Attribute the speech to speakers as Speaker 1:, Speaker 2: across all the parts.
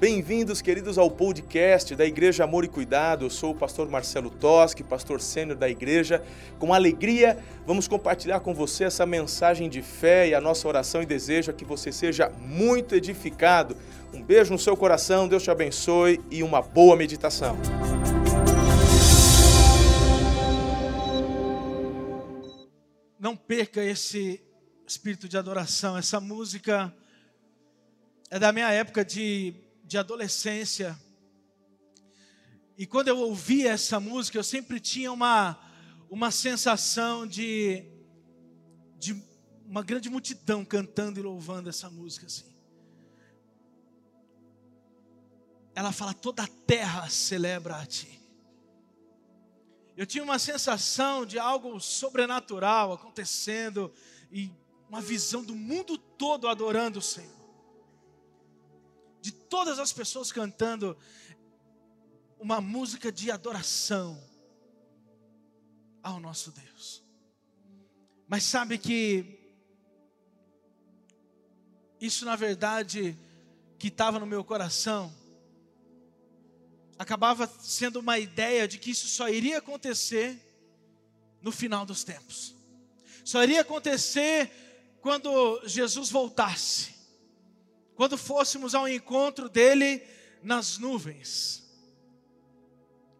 Speaker 1: Bem-vindos, queridos, ao podcast da Igreja Amor e Cuidado. Eu sou o pastor Marcelo Toschi, pastor sênior da igreja. Com alegria, vamos compartilhar com você essa mensagem de fé e a nossa oração e desejo é que você seja muito edificado. Um beijo no seu coração, Deus te abençoe e uma boa meditação.
Speaker 2: Não perca esse espírito de adoração. Essa música é da minha época de de adolescência. E quando eu ouvia essa música, eu sempre tinha uma, uma sensação de, de uma grande multidão cantando e louvando essa música assim. Ela fala: toda a terra celebra a ti. Eu tinha uma sensação de algo sobrenatural acontecendo e uma visão do mundo todo adorando o Senhor todas as pessoas cantando uma música de adoração ao nosso Deus. Mas sabe que isso na verdade que estava no meu coração acabava sendo uma ideia de que isso só iria acontecer no final dos tempos. Só iria acontecer quando Jesus voltasse quando fôssemos ao encontro dele nas nuvens.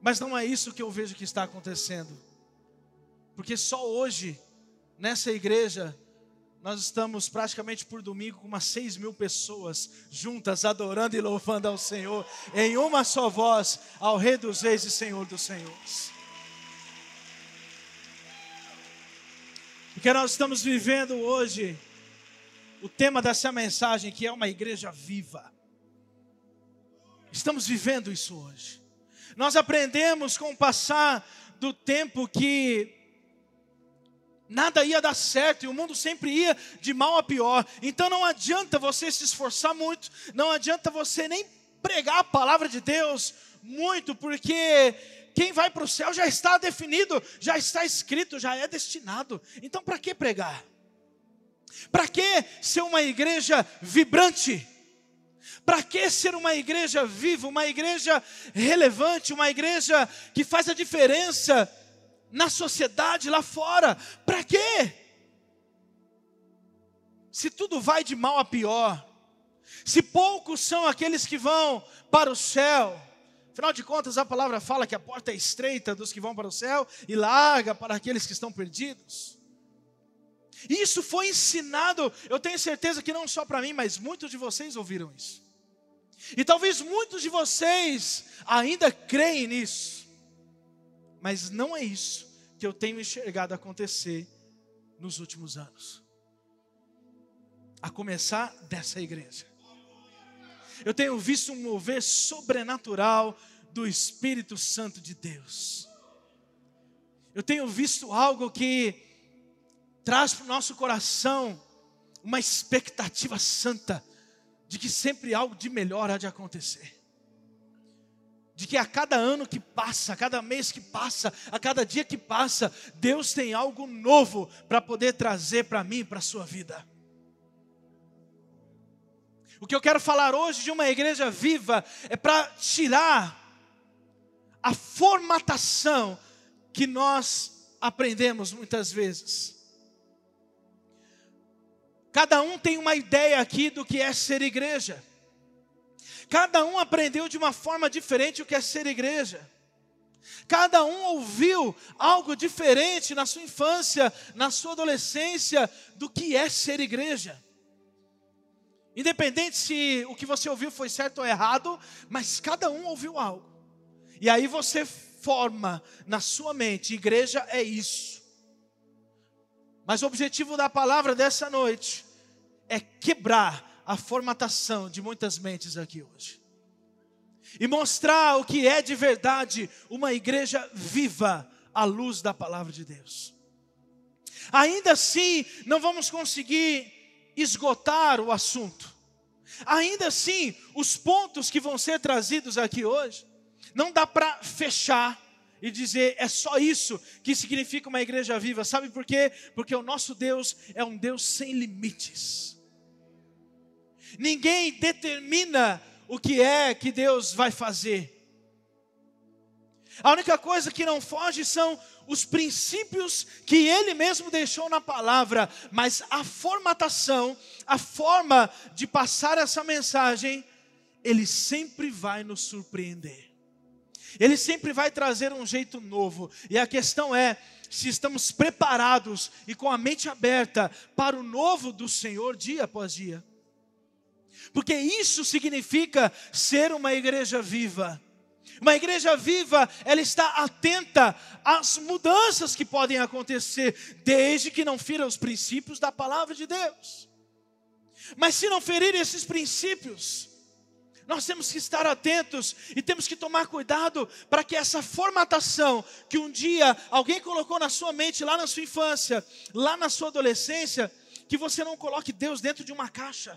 Speaker 2: Mas não é isso que eu vejo que está acontecendo, porque só hoje, nessa igreja, nós estamos praticamente por domingo com umas seis mil pessoas juntas, adorando e louvando ao Senhor, em uma só voz, ao Rei dos Reis e Senhor dos Senhores. Porque nós estamos vivendo hoje o tema dessa mensagem, que é uma igreja viva. Estamos vivendo isso hoje. Nós aprendemos com o passar do tempo que nada ia dar certo e o mundo sempre ia de mal a pior. Então não adianta você se esforçar muito, não adianta você nem pregar a palavra de Deus muito, porque quem vai para o céu já está definido, já está escrito, já é destinado. Então para que pregar? Para que ser uma igreja vibrante? Para que ser uma igreja viva, uma igreja relevante, uma igreja que faz a diferença na sociedade lá fora? Para quê? Se tudo vai de mal a pior, se poucos são aqueles que vão para o céu, afinal de contas a palavra fala que a porta é estreita dos que vão para o céu e larga para aqueles que estão perdidos. Isso foi ensinado, eu tenho certeza que não só para mim, mas muitos de vocês ouviram isso. E talvez muitos de vocês ainda creem nisso. Mas não é isso que eu tenho enxergado acontecer nos últimos anos. A começar dessa igreja. Eu tenho visto um mover sobrenatural do Espírito Santo de Deus. Eu tenho visto algo que traz para o nosso coração uma expectativa santa de que sempre algo de melhor há de acontecer. De que a cada ano que passa, a cada mês que passa, a cada dia que passa, Deus tem algo novo para poder trazer para mim, para a sua vida. O que eu quero falar hoje de uma igreja viva é para tirar a formatação que nós aprendemos muitas vezes Cada um tem uma ideia aqui do que é ser igreja. Cada um aprendeu de uma forma diferente o que é ser igreja. Cada um ouviu algo diferente na sua infância, na sua adolescência, do que é ser igreja. Independente se o que você ouviu foi certo ou errado, mas cada um ouviu algo. E aí você forma na sua mente: igreja é isso. Mas o objetivo da palavra dessa noite é quebrar a formatação de muitas mentes aqui hoje. E mostrar o que é de verdade uma igreja viva à luz da palavra de Deus. Ainda assim, não vamos conseguir esgotar o assunto. Ainda assim, os pontos que vão ser trazidos aqui hoje, não dá para fechar e dizer é só isso que significa uma igreja viva. Sabe por quê? Porque o nosso Deus é um Deus sem limites. Ninguém determina o que é que Deus vai fazer. A única coisa que não foge são os princípios que ele mesmo deixou na palavra, mas a formatação, a forma de passar essa mensagem, ele sempre vai nos surpreender. Ele sempre vai trazer um jeito novo. E a questão é se estamos preparados e com a mente aberta para o novo do Senhor dia após dia. Porque isso significa ser uma igreja viva. Uma igreja viva, ela está atenta às mudanças que podem acontecer, desde que não fira os princípios da palavra de Deus. Mas se não ferir esses princípios, nós temos que estar atentos e temos que tomar cuidado para que essa formatação que um dia alguém colocou na sua mente, lá na sua infância, lá na sua adolescência, que você não coloque Deus dentro de uma caixa.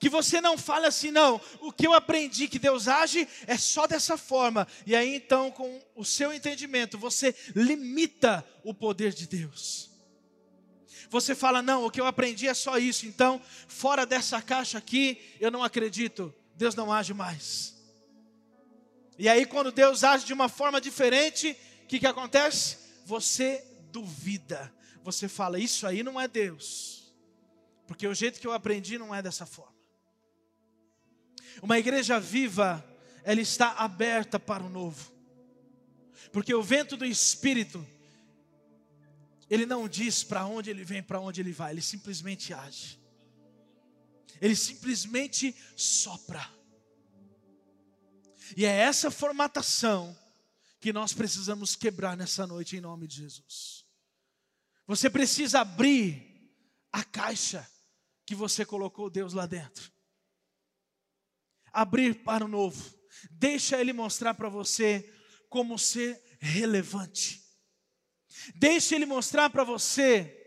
Speaker 2: Que você não fale assim, não, o que eu aprendi que Deus age é só dessa forma. E aí então, com o seu entendimento, você limita o poder de Deus. Você fala, não, o que eu aprendi é só isso, então, fora dessa caixa aqui, eu não acredito, Deus não age mais. E aí, quando Deus age de uma forma diferente, o que, que acontece? Você duvida, você fala, isso aí não é Deus, porque o jeito que eu aprendi não é dessa forma. Uma igreja viva, ela está aberta para o novo. Porque o vento do Espírito, ele não diz para onde ele vem, para onde ele vai, ele simplesmente age. Ele simplesmente sopra. E é essa formatação que nós precisamos quebrar nessa noite em nome de Jesus. Você precisa abrir a caixa que você colocou Deus lá dentro abrir para o novo. Deixa Ele mostrar para você como ser relevante. Deixa Ele mostrar para você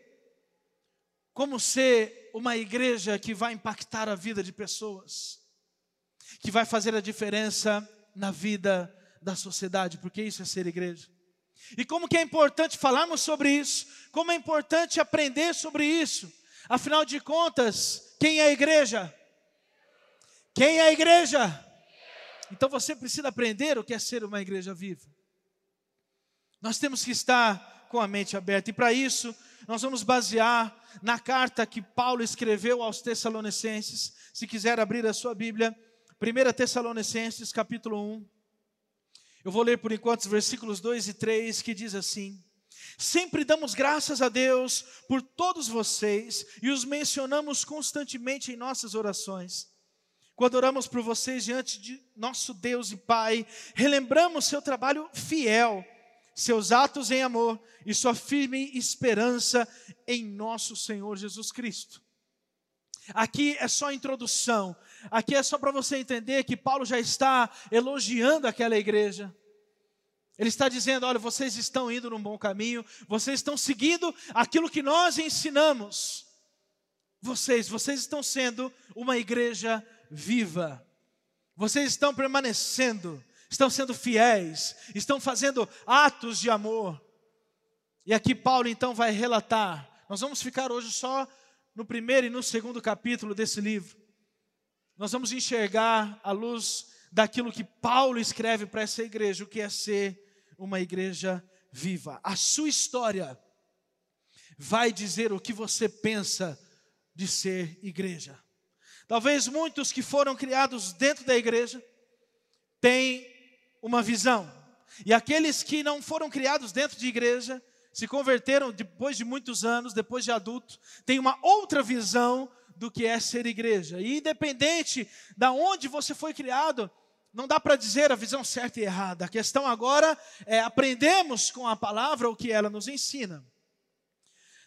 Speaker 2: como ser uma igreja que vai impactar a vida de pessoas, que vai fazer a diferença na vida da sociedade, porque isso é ser igreja. E como que é importante falarmos sobre isso, como é importante aprender sobre isso. Afinal de contas, quem é a igreja? Quem é a igreja? Então você precisa aprender o que é ser uma igreja viva. Nós temos que estar com a mente aberta, e para isso, nós vamos basear na carta que Paulo escreveu aos Tessalonicenses. Se quiser abrir a sua Bíblia, 1 Tessalonicenses, capítulo 1. Eu vou ler por enquanto os versículos 2 e 3 que diz assim: Sempre damos graças a Deus por todos vocês e os mencionamos constantemente em nossas orações quando oramos por vocês diante de nosso Deus e Pai, relembramos seu trabalho fiel, seus atos em amor e sua firme esperança em nosso Senhor Jesus Cristo. Aqui é só introdução, aqui é só para você entender que Paulo já está elogiando aquela igreja. Ele está dizendo: olha, vocês estão indo num bom caminho, vocês estão seguindo aquilo que nós ensinamos. Vocês, vocês estão sendo uma igreja viva. Vocês estão permanecendo, estão sendo fiéis, estão fazendo atos de amor. E aqui Paulo então vai relatar. Nós vamos ficar hoje só no primeiro e no segundo capítulo desse livro. Nós vamos enxergar a luz daquilo que Paulo escreve para essa igreja, o que é ser uma igreja viva. A sua história vai dizer o que você pensa de ser igreja. Talvez muitos que foram criados dentro da igreja têm uma visão. E aqueles que não foram criados dentro de igreja, se converteram depois de muitos anos, depois de adulto, têm uma outra visão do que é ser igreja. E independente da onde você foi criado, não dá para dizer a visão certa e errada. A questão agora é aprendemos com a palavra o que ela nos ensina.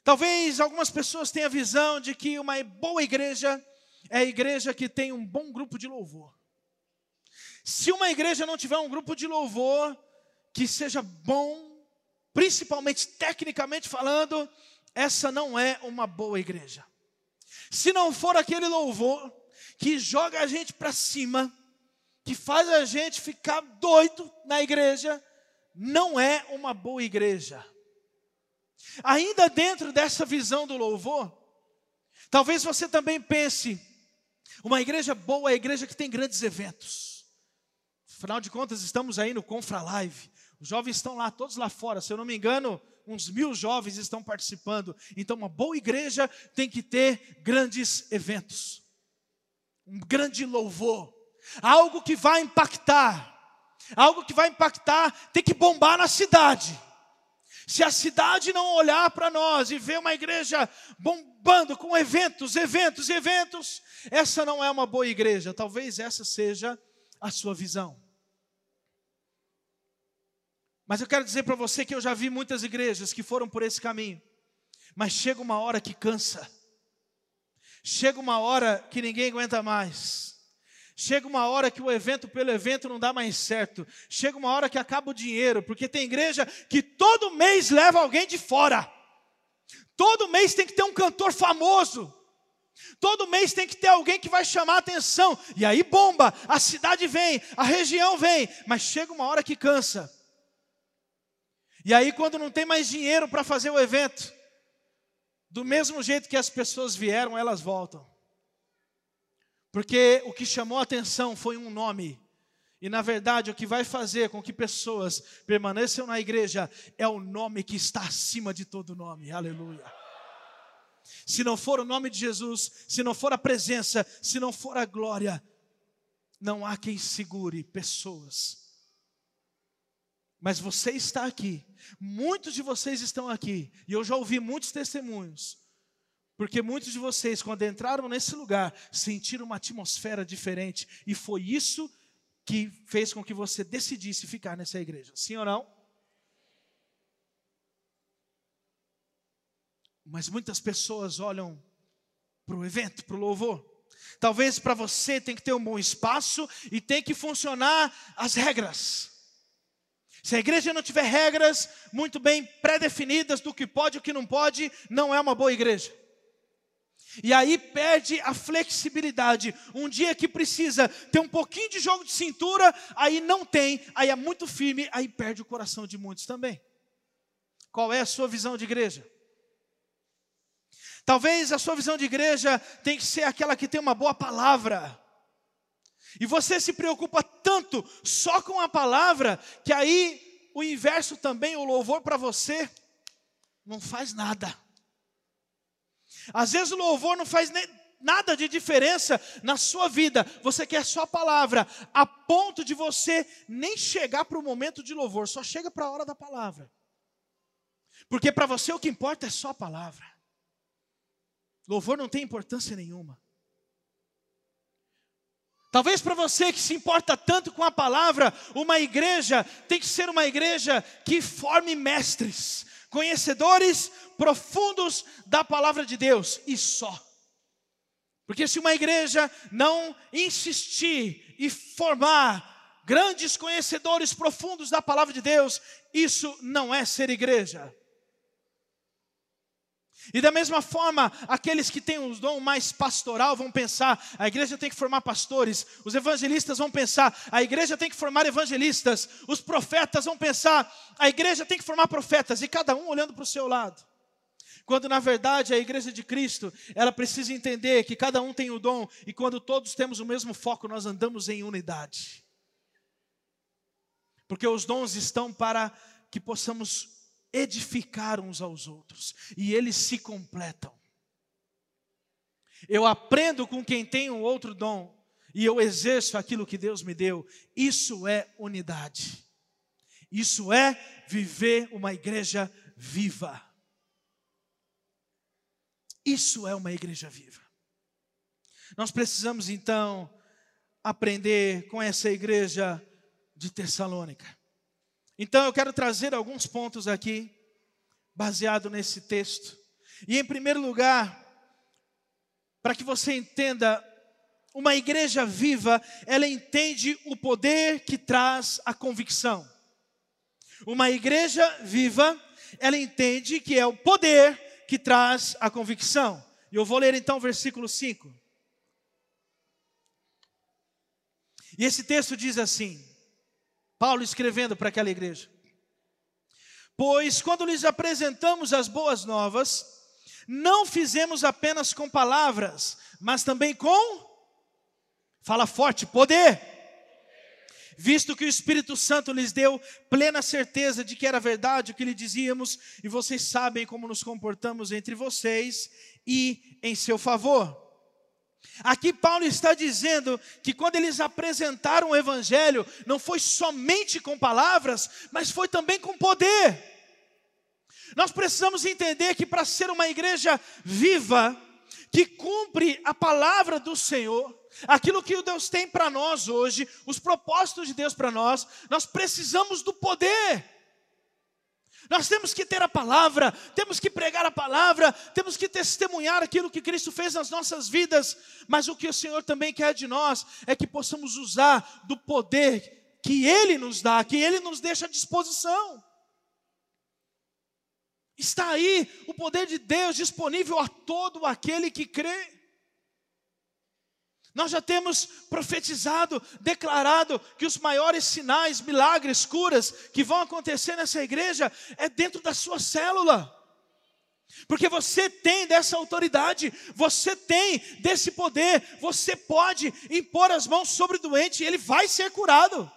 Speaker 2: Talvez algumas pessoas tenham a visão de que uma boa igreja é a igreja que tem um bom grupo de louvor. Se uma igreja não tiver um grupo de louvor que seja bom, principalmente tecnicamente falando, essa não é uma boa igreja. Se não for aquele louvor que joga a gente para cima, que faz a gente ficar doido na igreja, não é uma boa igreja. Ainda dentro dessa visão do louvor, talvez você também pense Uma igreja boa é a igreja que tem grandes eventos. Afinal de contas, estamos aí no Confra Live. Os jovens estão lá, todos lá fora. Se eu não me engano, uns mil jovens estão participando. Então, uma boa igreja tem que ter grandes eventos, um grande louvor, algo que vai impactar, algo que vai impactar, tem que bombar na cidade. Se a cidade não olhar para nós e ver uma igreja bombando com eventos, eventos, eventos, essa não é uma boa igreja. Talvez essa seja a sua visão. Mas eu quero dizer para você que eu já vi muitas igrejas que foram por esse caminho. Mas chega uma hora que cansa. Chega uma hora que ninguém aguenta mais. Chega uma hora que o evento pelo evento não dá mais certo. Chega uma hora que acaba o dinheiro, porque tem igreja que todo mês leva alguém de fora. Todo mês tem que ter um cantor famoso. Todo mês tem que ter alguém que vai chamar a atenção. E aí bomba, a cidade vem, a região vem, mas chega uma hora que cansa. E aí quando não tem mais dinheiro para fazer o evento, do mesmo jeito que as pessoas vieram, elas voltam. Porque o que chamou a atenção foi um nome. E na verdade, o que vai fazer com que pessoas permaneçam na igreja é o nome que está acima de todo nome. Aleluia. Se não for o nome de Jesus, se não for a presença, se não for a glória, não há quem segure pessoas. Mas você está aqui, muitos de vocês estão aqui, e eu já ouvi muitos testemunhos porque muitos de vocês, quando entraram nesse lugar, sentiram uma atmosfera diferente. E foi isso que fez com que você decidisse ficar nessa igreja. Sim ou não? Mas muitas pessoas olham para o evento, para o louvor. Talvez para você tem que ter um bom espaço e tem que funcionar as regras. Se a igreja não tiver regras muito bem pré-definidas do que pode e o que não pode, não é uma boa igreja. E aí perde a flexibilidade. Um dia que precisa ter um pouquinho de jogo de cintura, aí não tem, aí é muito firme, aí perde o coração de muitos também. Qual é a sua visão de igreja? Talvez a sua visão de igreja tem que ser aquela que tem uma boa palavra. E você se preocupa tanto só com a palavra, que aí o inverso também, o louvor para você, não faz nada. Às vezes o louvor não faz nem, nada de diferença na sua vida. Você quer só a palavra, a ponto de você nem chegar para o momento de louvor, só chega para a hora da palavra. Porque para você o que importa é só a palavra. Louvor não tem importância nenhuma. Talvez para você que se importa tanto com a palavra, uma igreja tem que ser uma igreja que forme mestres, conhecedores profundos da palavra de Deus e só. Porque se uma igreja não insistir e formar grandes conhecedores profundos da palavra de Deus, isso não é ser igreja. E da mesma forma, aqueles que têm um dom mais pastoral vão pensar: a igreja tem que formar pastores, os evangelistas vão pensar: a igreja tem que formar evangelistas, os profetas vão pensar: a igreja tem que formar profetas, e cada um olhando para o seu lado. Quando na verdade a igreja de Cristo, ela precisa entender que cada um tem o dom, e quando todos temos o mesmo foco, nós andamos em unidade. Porque os dons estão para que possamos edificar uns aos outros, e eles se completam. Eu aprendo com quem tem um outro dom, e eu exerço aquilo que Deus me deu. Isso é unidade. Isso é viver uma igreja viva. Isso é uma igreja viva. Nós precisamos então aprender com essa igreja de Tessalônica. Então eu quero trazer alguns pontos aqui, baseado nesse texto. E em primeiro lugar, para que você entenda, uma igreja viva, ela entende o poder que traz a convicção. Uma igreja viva, ela entende que é o poder que traz a convicção. E eu vou ler então o versículo 5. E esse texto diz assim: Paulo escrevendo para aquela igreja. Pois quando lhes apresentamos as boas novas, não fizemos apenas com palavras, mas também com Fala forte, poder. Visto que o Espírito Santo lhes deu plena certeza de que era verdade o que lhe dizíamos, e vocês sabem como nos comportamos entre vocês e em seu favor. Aqui Paulo está dizendo que quando eles apresentaram o Evangelho, não foi somente com palavras, mas foi também com poder. Nós precisamos entender que para ser uma igreja viva, que cumpre a palavra do Senhor, aquilo que Deus tem para nós hoje, os propósitos de Deus para nós, nós precisamos do poder. Nós temos que ter a palavra, temos que pregar a palavra, temos que testemunhar aquilo que Cristo fez nas nossas vidas, mas o que o Senhor também quer de nós é que possamos usar do poder que Ele nos dá, que Ele nos deixa à disposição. Está aí o poder de Deus disponível a todo aquele que crê. Nós já temos profetizado, declarado que os maiores sinais, milagres, curas que vão acontecer nessa igreja é dentro da sua célula. Porque você tem dessa autoridade, você tem desse poder, você pode impor as mãos sobre o doente e ele vai ser curado.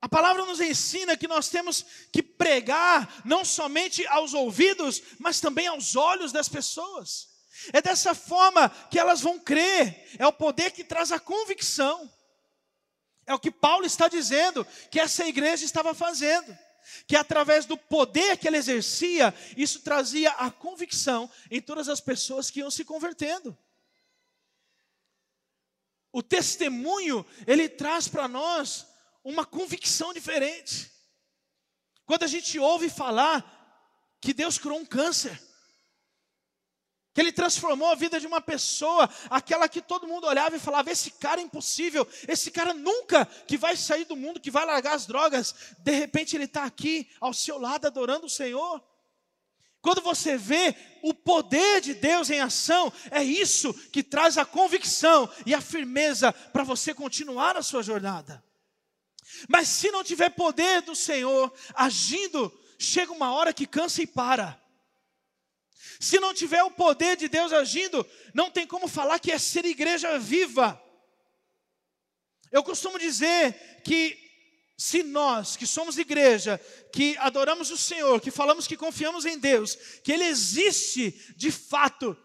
Speaker 2: A palavra nos ensina que nós temos que pregar não somente aos ouvidos, mas também aos olhos das pessoas. É dessa forma que elas vão crer, é o poder que traz a convicção. É o que Paulo está dizendo que essa igreja estava fazendo. Que através do poder que ela exercia, isso trazia a convicção em todas as pessoas que iam se convertendo. O testemunho, ele traz para nós uma convicção diferente. Quando a gente ouve falar que Deus curou um câncer, que Ele transformou a vida de uma pessoa, aquela que todo mundo olhava e falava: esse cara é impossível, esse cara nunca que vai sair do mundo, que vai largar as drogas, de repente ele está aqui ao seu lado adorando o Senhor. Quando você vê o poder de Deus em ação, é isso que traz a convicção e a firmeza para você continuar a sua jornada. Mas se não tiver poder do Senhor agindo, chega uma hora que cansa e para. Se não tiver o poder de Deus agindo, não tem como falar que é ser igreja viva. Eu costumo dizer que se nós, que somos igreja, que adoramos o Senhor, que falamos que confiamos em Deus, que Ele existe de fato,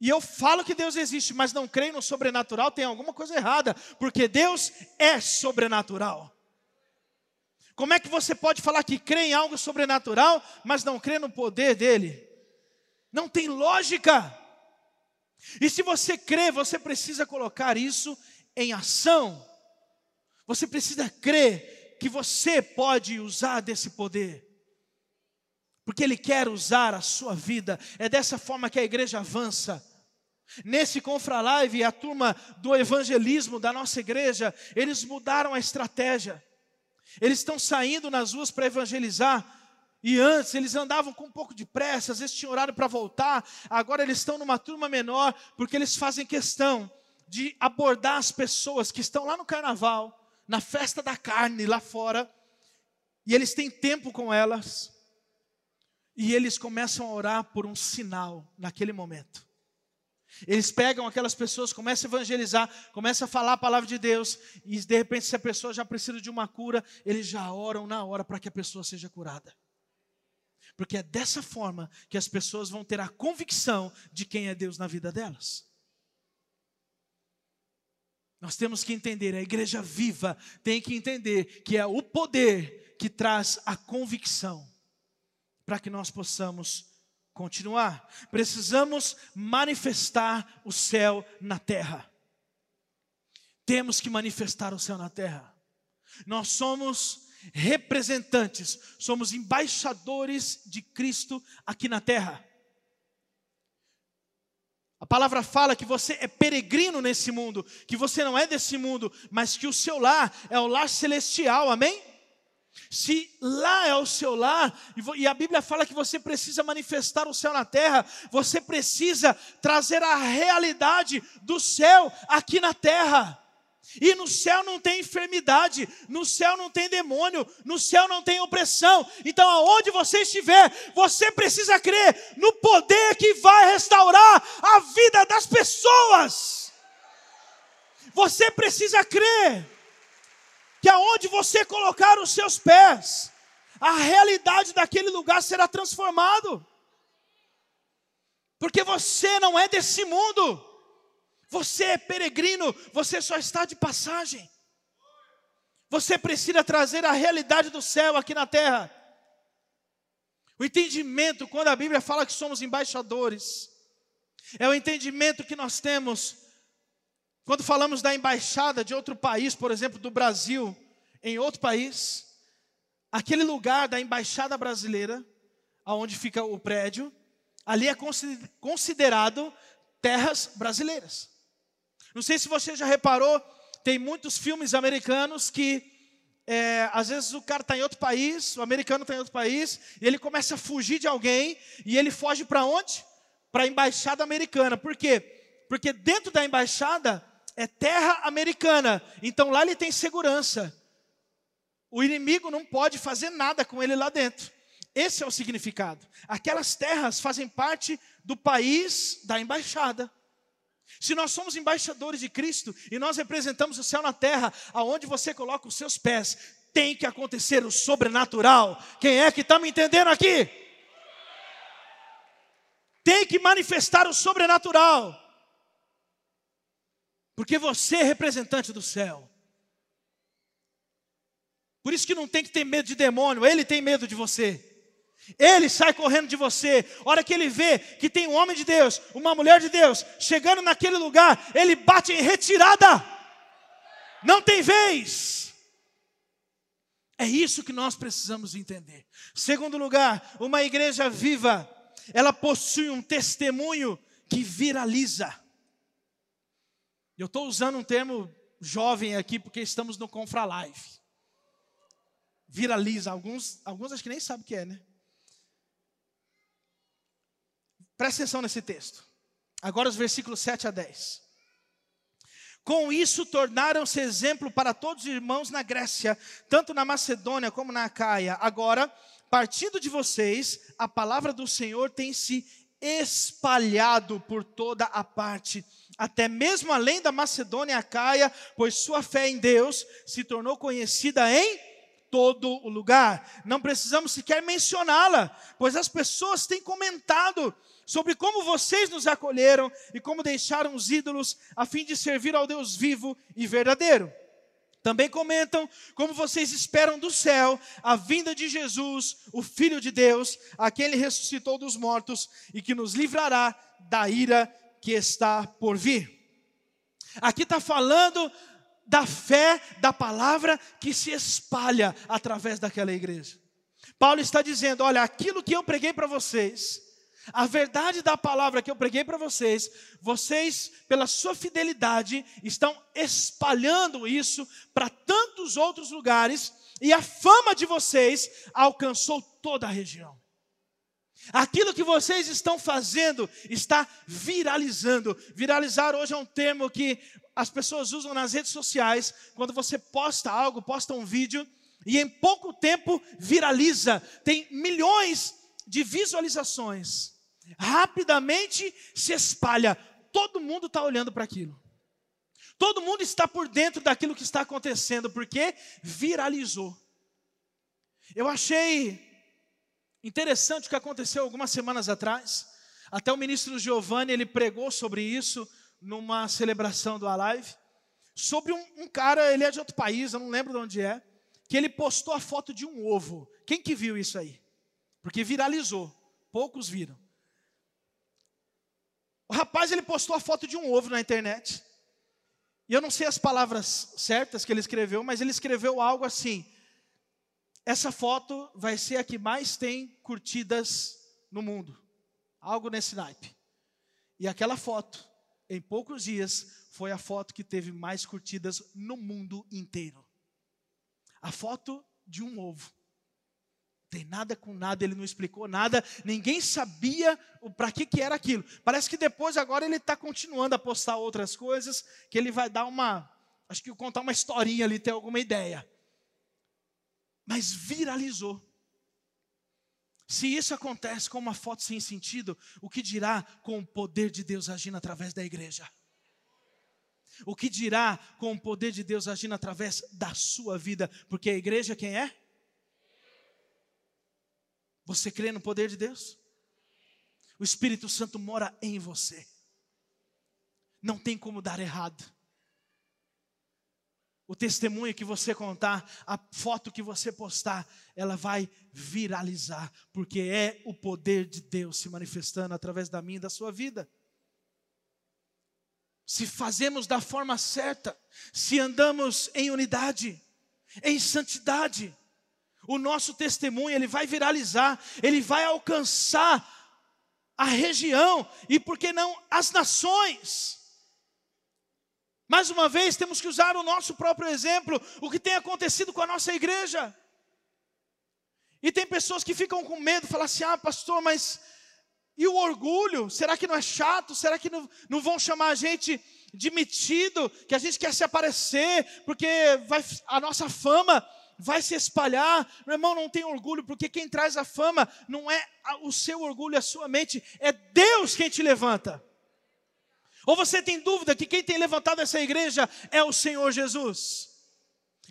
Speaker 2: e eu falo que Deus existe, mas não creio no sobrenatural, tem alguma coisa errada, porque Deus é sobrenatural. Como é que você pode falar que crê em algo sobrenatural, mas não crê no poder dele? Não tem lógica. E se você crê, você precisa colocar isso em ação. Você precisa crer que você pode usar desse poder. Porque Ele quer usar a sua vida. É dessa forma que a igreja avança. Nesse Confra Live, a turma do evangelismo da nossa igreja, eles mudaram a estratégia. Eles estão saindo nas ruas para evangelizar. E antes eles andavam com um pouco de pressa, às vezes tinham horário para voltar. Agora eles estão numa turma menor, porque eles fazem questão de abordar as pessoas que estão lá no carnaval, na festa da carne lá fora, e eles têm tempo com elas, e eles começam a orar por um sinal naquele momento. Eles pegam aquelas pessoas, começam a evangelizar, começam a falar a palavra de Deus, e de repente, se a pessoa já precisa de uma cura, eles já oram na hora para que a pessoa seja curada. Porque é dessa forma que as pessoas vão ter a convicção de quem é Deus na vida delas. Nós temos que entender, a igreja viva tem que entender que é o poder que traz a convicção para que nós possamos continuar. Precisamos manifestar o céu na terra. Temos que manifestar o céu na terra. Nós somos representantes, somos embaixadores de Cristo aqui na terra. A palavra fala que você é peregrino nesse mundo, que você não é desse mundo, mas que o seu lar é o lar celestial, amém? Se lá é o seu lar, e a Bíblia fala que você precisa manifestar o céu na terra, você precisa trazer a realidade do céu aqui na terra. E no céu não tem enfermidade, no céu não tem demônio, no céu não tem opressão. Então, aonde você estiver, você precisa crer no poder que vai restaurar a vida das pessoas. Você precisa crer que aonde você colocar os seus pés, a realidade daquele lugar será transformado. Porque você não é desse mundo. Você é peregrino, você só está de passagem. Você precisa trazer a realidade do céu aqui na terra. O entendimento, quando a Bíblia fala que somos embaixadores, é o entendimento que nós temos quando falamos da embaixada de outro país, por exemplo, do Brasil, em outro país, aquele lugar da embaixada brasileira, aonde fica o prédio, ali é considerado terras brasileiras. Não sei se você já reparou, tem muitos filmes americanos que é, às vezes o cara está em outro país, o americano está em outro país, e ele começa a fugir de alguém, e ele foge para onde? Para a embaixada americana. Por quê? Porque dentro da embaixada é terra americana, então lá ele tem segurança. O inimigo não pode fazer nada com ele lá dentro. Esse é o significado. Aquelas terras fazem parte do país da embaixada. Se nós somos embaixadores de Cristo e nós representamos o céu na terra, aonde você coloca os seus pés, tem que acontecer o sobrenatural. Quem é que está me entendendo aqui? Tem que manifestar o sobrenatural. Porque você é representante do céu. Por isso que não tem que ter medo de demônio, ele tem medo de você. Ele sai correndo de você. A hora que ele vê que tem um homem de Deus, uma mulher de Deus, chegando naquele lugar, ele bate em retirada. Não tem vez. É isso que nós precisamos entender. Segundo lugar, uma igreja viva, ela possui um testemunho que viraliza. Eu estou usando um termo jovem aqui porque estamos no Confra Live. Viraliza. Alguns, alguns acho que nem sabem o que é, né? Presta atenção nesse texto. Agora os versículos 7 a 10. Com isso tornaram-se exemplo para todos os irmãos na Grécia, tanto na Macedônia como na Acaia. Agora, partindo de vocês, a palavra do Senhor tem se espalhado por toda a parte, até mesmo além da Macedônia e Acaia, pois sua fé em Deus se tornou conhecida em todo o lugar. Não precisamos sequer mencioná-la, pois as pessoas têm comentado sobre como vocês nos acolheram e como deixaram os ídolos a fim de servir ao Deus vivo e verdadeiro. Também comentam como vocês esperam do céu a vinda de Jesus, o Filho de Deus, a quem ele ressuscitou dos mortos e que nos livrará da ira que está por vir. Aqui está falando da fé, da palavra que se espalha através daquela igreja. Paulo está dizendo: olha, aquilo que eu preguei para vocês, a verdade da palavra que eu preguei para vocês, vocês, pela sua fidelidade, estão espalhando isso para tantos outros lugares, e a fama de vocês alcançou toda a região. Aquilo que vocês estão fazendo está viralizando. Viralizar hoje é um termo que as pessoas usam nas redes sociais, quando você posta algo, posta um vídeo, e em pouco tempo viraliza, tem milhões de visualizações, rapidamente se espalha. Todo mundo está olhando para aquilo. Todo mundo está por dentro daquilo que está acontecendo, porque viralizou. Eu achei interessante o que aconteceu algumas semanas atrás. Até o ministro Giovanni ele pregou sobre isso numa celebração do Alive. Sobre um, um cara, ele é de outro país, eu não lembro de onde é, que ele postou a foto de um ovo. Quem que viu isso aí? porque viralizou. Poucos viram. O rapaz ele postou a foto de um ovo na internet. E eu não sei as palavras certas que ele escreveu, mas ele escreveu algo assim: essa foto vai ser a que mais tem curtidas no mundo. Algo nesse naipe. E aquela foto, em poucos dias, foi a foto que teve mais curtidas no mundo inteiro. A foto de um ovo tem nada com nada, ele não explicou nada, ninguém sabia para que, que era aquilo. Parece que depois, agora, ele está continuando a postar outras coisas, que ele vai dar uma Acho que contar uma historinha ali tem alguma ideia. Mas viralizou. Se isso acontece com uma foto sem sentido, o que dirá com o poder de Deus agindo através da igreja? O que dirá com o poder de Deus agindo através da sua vida? Porque a igreja quem é? Você crê no poder de Deus? O Espírito Santo mora em você. Não tem como dar errado. O testemunho que você contar, a foto que você postar, ela vai viralizar, porque é o poder de Deus se manifestando através da minha e da sua vida se fazemos da forma certa, se andamos em unidade, em santidade, o nosso testemunho ele vai viralizar, ele vai alcançar a região e por que não as nações. Mais uma vez, temos que usar o nosso próprio exemplo, o que tem acontecido com a nossa igreja. E tem pessoas que ficam com medo, falam assim: ah, pastor, mas e o orgulho? Será que não é chato? Será que não, não vão chamar a gente de metido? Que a gente quer se aparecer, porque vai, a nossa fama vai se espalhar. Meu irmão, não tem orgulho, porque quem traz a fama não é o seu orgulho, a sua mente, é Deus quem te levanta. Ou você tem dúvida que quem tem levantado essa igreja é o Senhor Jesus?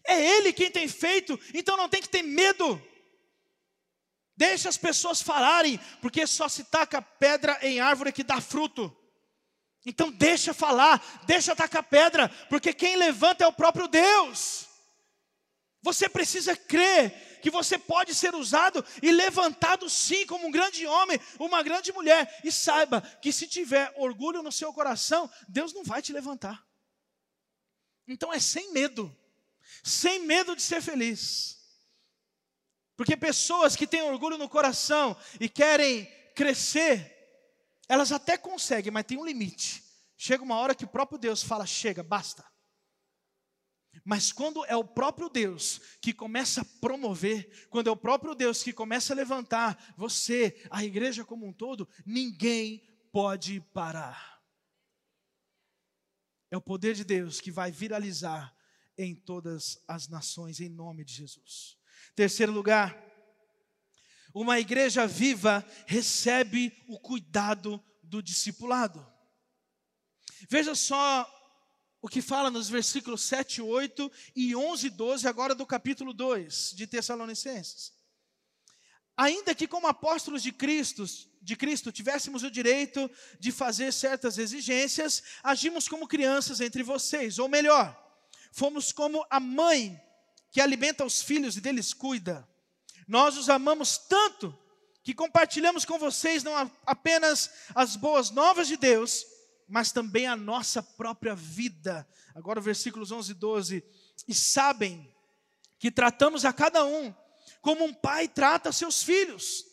Speaker 2: É Ele quem tem feito, então não tem que ter medo. Deixa as pessoas falarem, porque só se taca pedra em árvore que dá fruto. Então deixa falar, deixa tacar pedra, porque quem levanta é o próprio Deus. Você precisa crer que você pode ser usado e levantado sim como um grande homem, uma grande mulher. E saiba que se tiver orgulho no seu coração, Deus não vai te levantar. Então é sem medo, sem medo de ser feliz. Porque pessoas que têm orgulho no coração e querem crescer, elas até conseguem, mas tem um limite. Chega uma hora que o próprio Deus fala: chega, basta. Mas quando é o próprio Deus que começa a promover, quando é o próprio Deus que começa a levantar você, a igreja como um todo, ninguém pode parar. É o poder de Deus que vai viralizar em todas as nações, em nome de Jesus. Terceiro lugar, uma igreja viva recebe o cuidado do discipulado. Veja só o que fala nos versículos 7, 8 e 11 e 12, agora do capítulo 2 de Tessalonicenses. Ainda que como apóstolos de Cristo, de Cristo tivéssemos o direito de fazer certas exigências, agimos como crianças entre vocês, ou melhor, fomos como a mãe que alimenta os filhos e deles cuida. Nós os amamos tanto que compartilhamos com vocês não apenas as boas novas de Deus, mas também a nossa própria vida. Agora, versículos 11 e 12. E sabem que tratamos a cada um como um pai trata seus filhos.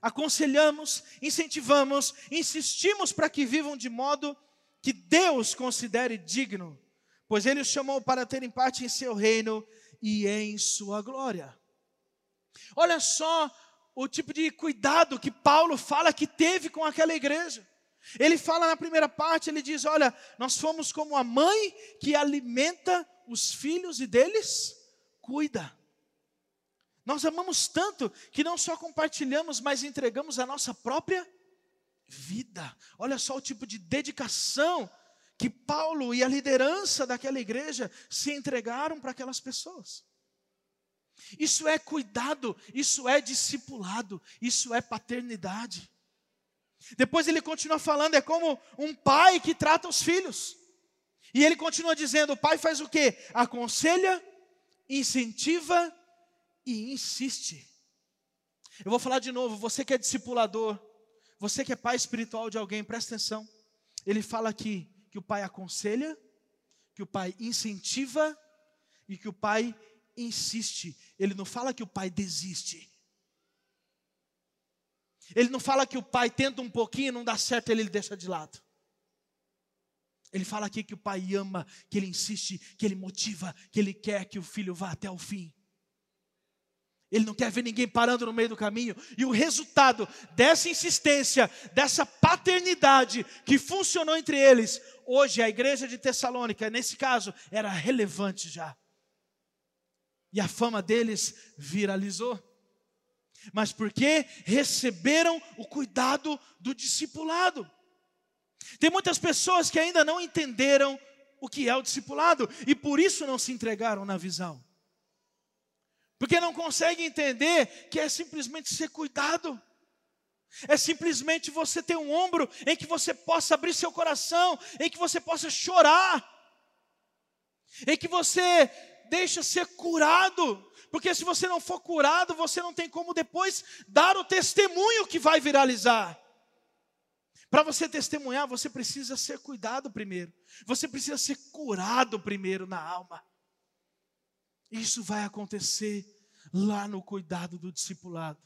Speaker 2: Aconselhamos, incentivamos, insistimos para que vivam de modo que Deus considere digno, pois Ele os chamou para terem parte em seu reino e em sua glória. Olha só o tipo de cuidado que Paulo fala que teve com aquela igreja. Ele fala na primeira parte, ele diz: Olha, nós fomos como a mãe que alimenta os filhos e deles cuida. Nós amamos tanto que não só compartilhamos, mas entregamos a nossa própria vida. Olha só o tipo de dedicação que Paulo e a liderança daquela igreja se entregaram para aquelas pessoas. Isso é cuidado, isso é discipulado, isso é paternidade. Depois ele continua falando, é como um pai que trata os filhos. E ele continua dizendo: o pai faz o que? Aconselha, incentiva e insiste. Eu vou falar de novo, você que é discipulador, você que é pai espiritual de alguém, presta atenção. Ele fala aqui que o pai aconselha, que o pai incentiva e que o pai insiste. Ele não fala que o pai desiste. Ele não fala que o pai tenta um pouquinho, não dá certo, ele deixa de lado. Ele fala aqui que o pai ama, que ele insiste, que ele motiva, que ele quer que o filho vá até o fim. Ele não quer ver ninguém parando no meio do caminho. E o resultado dessa insistência, dessa paternidade que funcionou entre eles, hoje a igreja de Tessalônica, nesse caso, era relevante já. E a fama deles viralizou. Mas porque receberam o cuidado do discipulado. Tem muitas pessoas que ainda não entenderam o que é o discipulado e por isso não se entregaram na visão. Porque não conseguem entender que é simplesmente ser cuidado. É simplesmente você ter um ombro em que você possa abrir seu coração, em que você possa chorar, em que você deixa ser curado, porque se você não for curado, você não tem como depois dar o testemunho que vai viralizar. Para você testemunhar, você precisa ser cuidado primeiro. Você precisa ser curado primeiro na alma. Isso vai acontecer lá no cuidado do discipulado.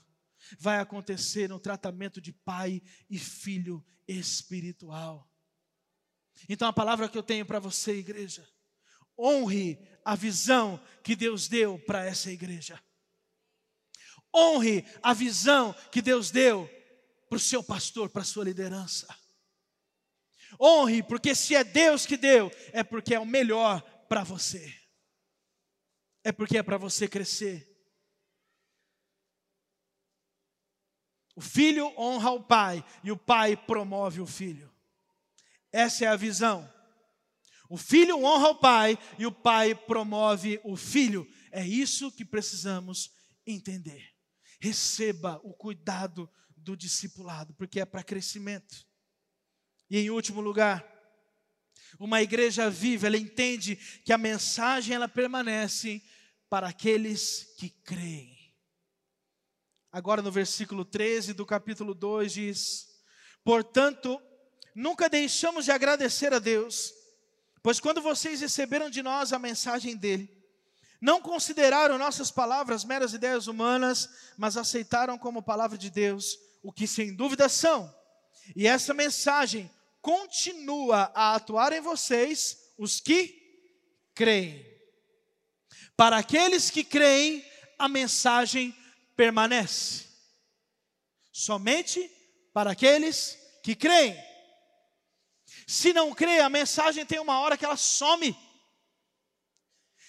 Speaker 2: Vai acontecer no tratamento de pai e filho espiritual. Então a palavra que eu tenho para você, igreja, honre a visão que Deus deu para essa igreja. Honre a visão que Deus deu para o seu pastor, para a sua liderança. Honre, porque se é Deus que deu, é porque é o melhor para você. É porque é para você crescer. O filho honra o pai e o pai promove o filho. Essa é a visão. O filho honra o pai e o pai promove o filho. É isso que precisamos entender. Receba o cuidado do discipulado, porque é para crescimento. E em último lugar, uma igreja viva, ela entende que a mensagem ela permanece para aqueles que creem. Agora no versículo 13 do capítulo 2 diz: Portanto, nunca deixamos de agradecer a Deus, pois quando vocês receberam de nós a mensagem dele, não consideraram nossas palavras meras ideias humanas, mas aceitaram como palavra de Deus o que sem dúvida são. E essa mensagem continua a atuar em vocês, os que creem. Para aqueles que creem, a mensagem permanece. Somente para aqueles que creem. Se não crê, a mensagem tem uma hora que ela some.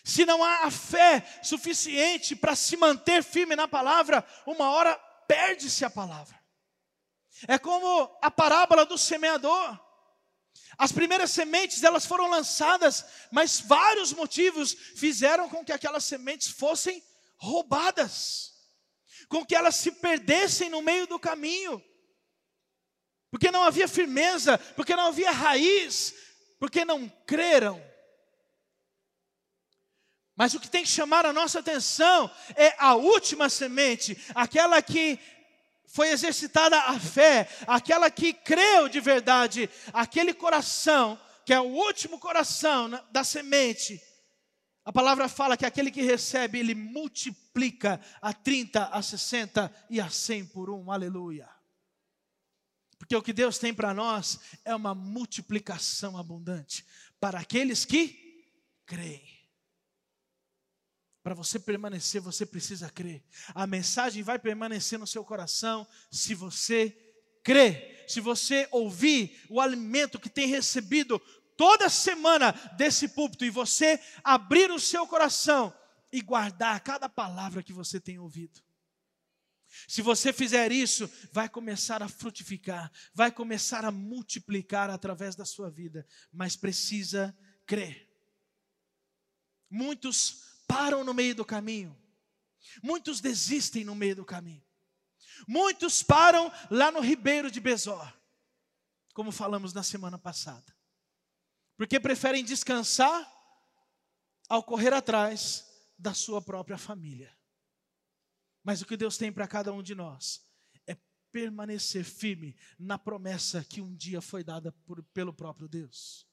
Speaker 2: Se não há a fé suficiente para se manter firme na palavra, uma hora perde-se a palavra. É como a parábola do semeador. As primeiras sementes elas foram lançadas, mas vários motivos fizeram com que aquelas sementes fossem roubadas, com que elas se perdessem no meio do caminho, porque não havia firmeza, porque não havia raiz, porque não creram. Mas o que tem que chamar a nossa atenção é a última semente, aquela que foi exercitada a fé, aquela que creu de verdade, aquele coração, que é o último coração da semente. A palavra fala que aquele que recebe, ele multiplica a 30, a 60 e a 100 por um. Aleluia. Porque o que Deus tem para nós é uma multiplicação abundante para aqueles que creem. Para você permanecer, você precisa crer. A mensagem vai permanecer no seu coração se você crer. Se você ouvir o alimento que tem recebido toda semana desse púlpito e você abrir o seu coração e guardar cada palavra que você tem ouvido. Se você fizer isso, vai começar a frutificar, vai começar a multiplicar através da sua vida, mas precisa crer. Muitos param no meio do caminho. Muitos desistem no meio do caminho. Muitos param lá no Ribeiro de Besor, como falamos na semana passada. Porque preferem descansar ao correr atrás da sua própria família. Mas o que Deus tem para cada um de nós é permanecer firme na promessa que um dia foi dada por, pelo próprio Deus.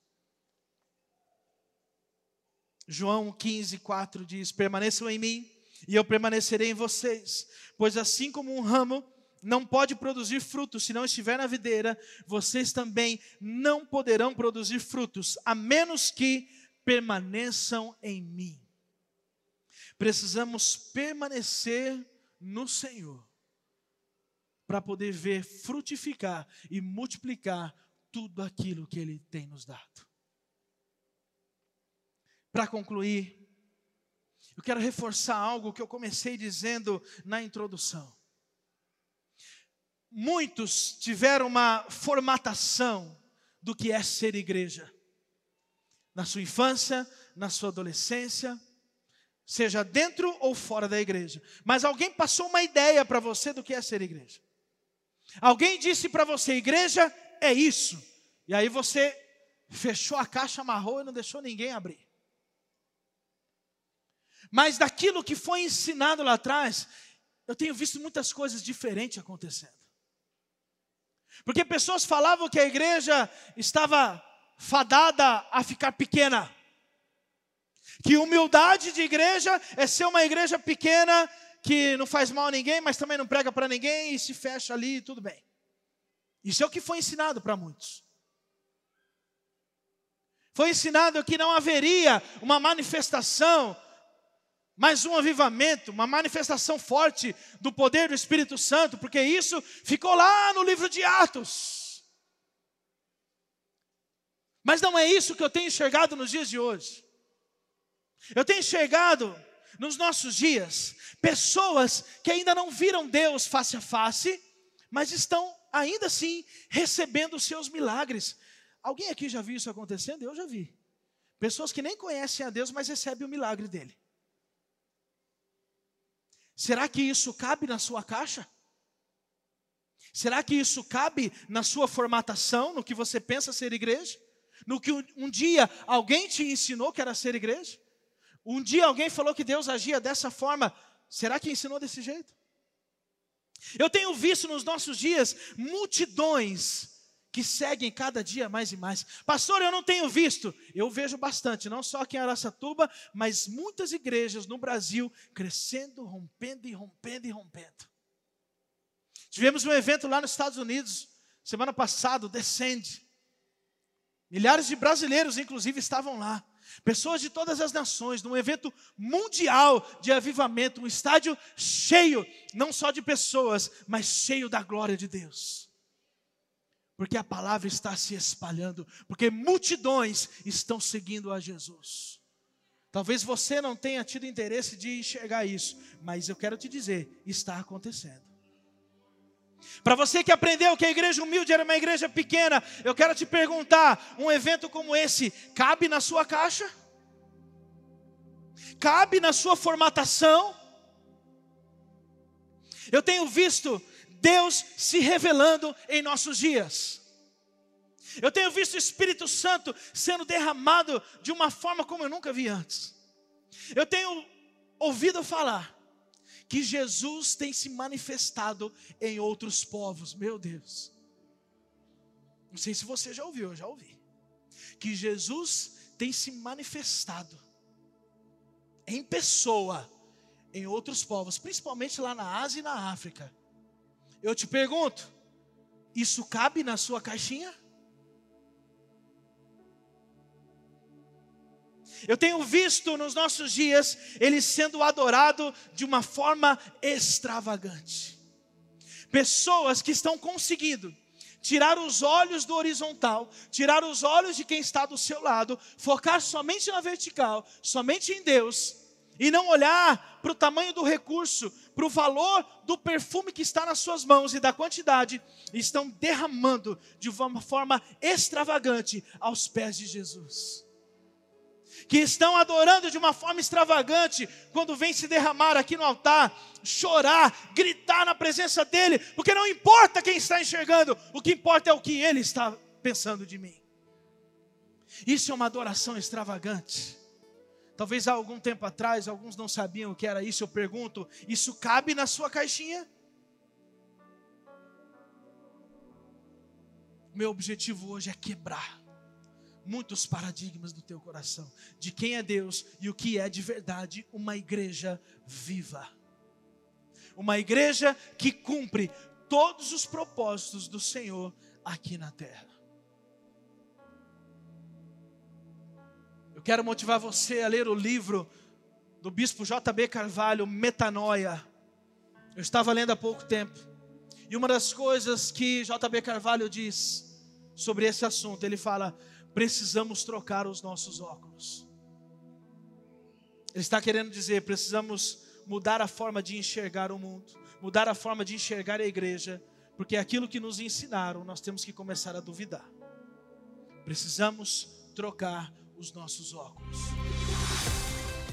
Speaker 2: João 15, 4 diz: Permaneçam em mim e eu permanecerei em vocês. Pois assim como um ramo não pode produzir frutos se não estiver na videira, vocês também não poderão produzir frutos, a menos que permaneçam em mim. Precisamos permanecer no Senhor para poder ver frutificar e multiplicar tudo aquilo que Ele tem nos dado. Para concluir, eu quero reforçar algo que eu comecei dizendo na introdução. Muitos tiveram uma formatação do que é ser igreja. Na sua infância, na sua adolescência, seja dentro ou fora da igreja. Mas alguém passou uma ideia para você do que é ser igreja. Alguém disse para você: igreja é isso. E aí você fechou a caixa, amarrou e não deixou ninguém abrir. Mas daquilo que foi ensinado lá atrás, eu tenho visto muitas coisas diferentes acontecendo. Porque pessoas falavam que a igreja estava fadada a ficar pequena. Que humildade de igreja é ser uma igreja pequena que não faz mal a ninguém, mas também não prega para ninguém e se fecha ali tudo bem. Isso é o que foi ensinado para muitos. Foi ensinado que não haveria uma manifestação mais um avivamento, uma manifestação forte do poder do Espírito Santo, porque isso ficou lá no livro de Atos. Mas não é isso que eu tenho enxergado nos dias de hoje. Eu tenho enxergado nos nossos dias pessoas que ainda não viram Deus face a face, mas estão ainda assim recebendo os seus milagres. Alguém aqui já viu isso acontecendo? Eu já vi. Pessoas que nem conhecem a Deus, mas recebem o milagre dele. Será que isso cabe na sua caixa? Será que isso cabe na sua formatação, no que você pensa ser igreja? No que um dia alguém te ensinou que era ser igreja? Um dia alguém falou que Deus agia dessa forma, será que ensinou desse jeito? Eu tenho visto nos nossos dias multidões que seguem cada dia mais e mais. Pastor, eu não tenho visto. Eu vejo bastante, não só aqui em Araçatuba, mas muitas igrejas no Brasil crescendo, rompendo e rompendo e rompendo. Tivemos um evento lá nos Estados Unidos, semana passada, Descende. Milhares de brasileiros, inclusive, estavam lá. Pessoas de todas as nações, num evento mundial de avivamento, um estádio cheio, não só de pessoas, mas cheio da glória de Deus porque a palavra está se espalhando, porque multidões estão seguindo a Jesus. Talvez você não tenha tido interesse de enxergar isso, mas eu quero te dizer, está acontecendo. Para você que aprendeu que a igreja humilde era uma igreja pequena, eu quero te perguntar: um evento como esse cabe na sua caixa? Cabe na sua formatação? Eu tenho visto Deus se revelando em nossos dias. Eu tenho visto o Espírito Santo sendo derramado de uma forma como eu nunca vi antes. Eu tenho ouvido falar que Jesus tem se manifestado em outros povos, meu Deus. Não sei se você já ouviu, eu já ouvi. Que Jesus tem se manifestado em pessoa em outros povos, principalmente lá na Ásia e na África. Eu te pergunto, isso cabe na sua caixinha? Eu tenho visto nos nossos dias ele sendo adorado de uma forma extravagante. Pessoas que estão conseguindo tirar os olhos do horizontal, tirar os olhos de quem está do seu lado, focar somente na vertical, somente em Deus, e não olhar para o tamanho do recurso, para o valor do perfume que está nas suas mãos e da quantidade, estão derramando de uma forma extravagante aos pés de Jesus. Que estão adorando de uma forma extravagante quando vem se derramar aqui no altar, chorar, gritar na presença dEle, porque não importa quem está enxergando, o que importa é o que Ele está pensando de mim. Isso é uma adoração extravagante. Talvez há algum tempo atrás, alguns não sabiam o que era isso. Eu pergunto: isso cabe na sua caixinha? Meu objetivo hoje é quebrar muitos paradigmas do teu coração de quem é Deus e o que é de verdade uma igreja viva. Uma igreja que cumpre todos os propósitos do Senhor aqui na terra. quero motivar você a ler o livro do bispo J.B. Carvalho, Metanoia. Eu estava lendo há pouco tempo. E uma das coisas que JB Carvalho diz sobre esse assunto, ele fala: precisamos trocar os nossos óculos. Ele está querendo dizer, precisamos mudar a forma de enxergar o mundo, mudar a forma de enxergar a igreja, porque aquilo que nos ensinaram, nós temos que começar a duvidar. Precisamos trocar os nossos óculos.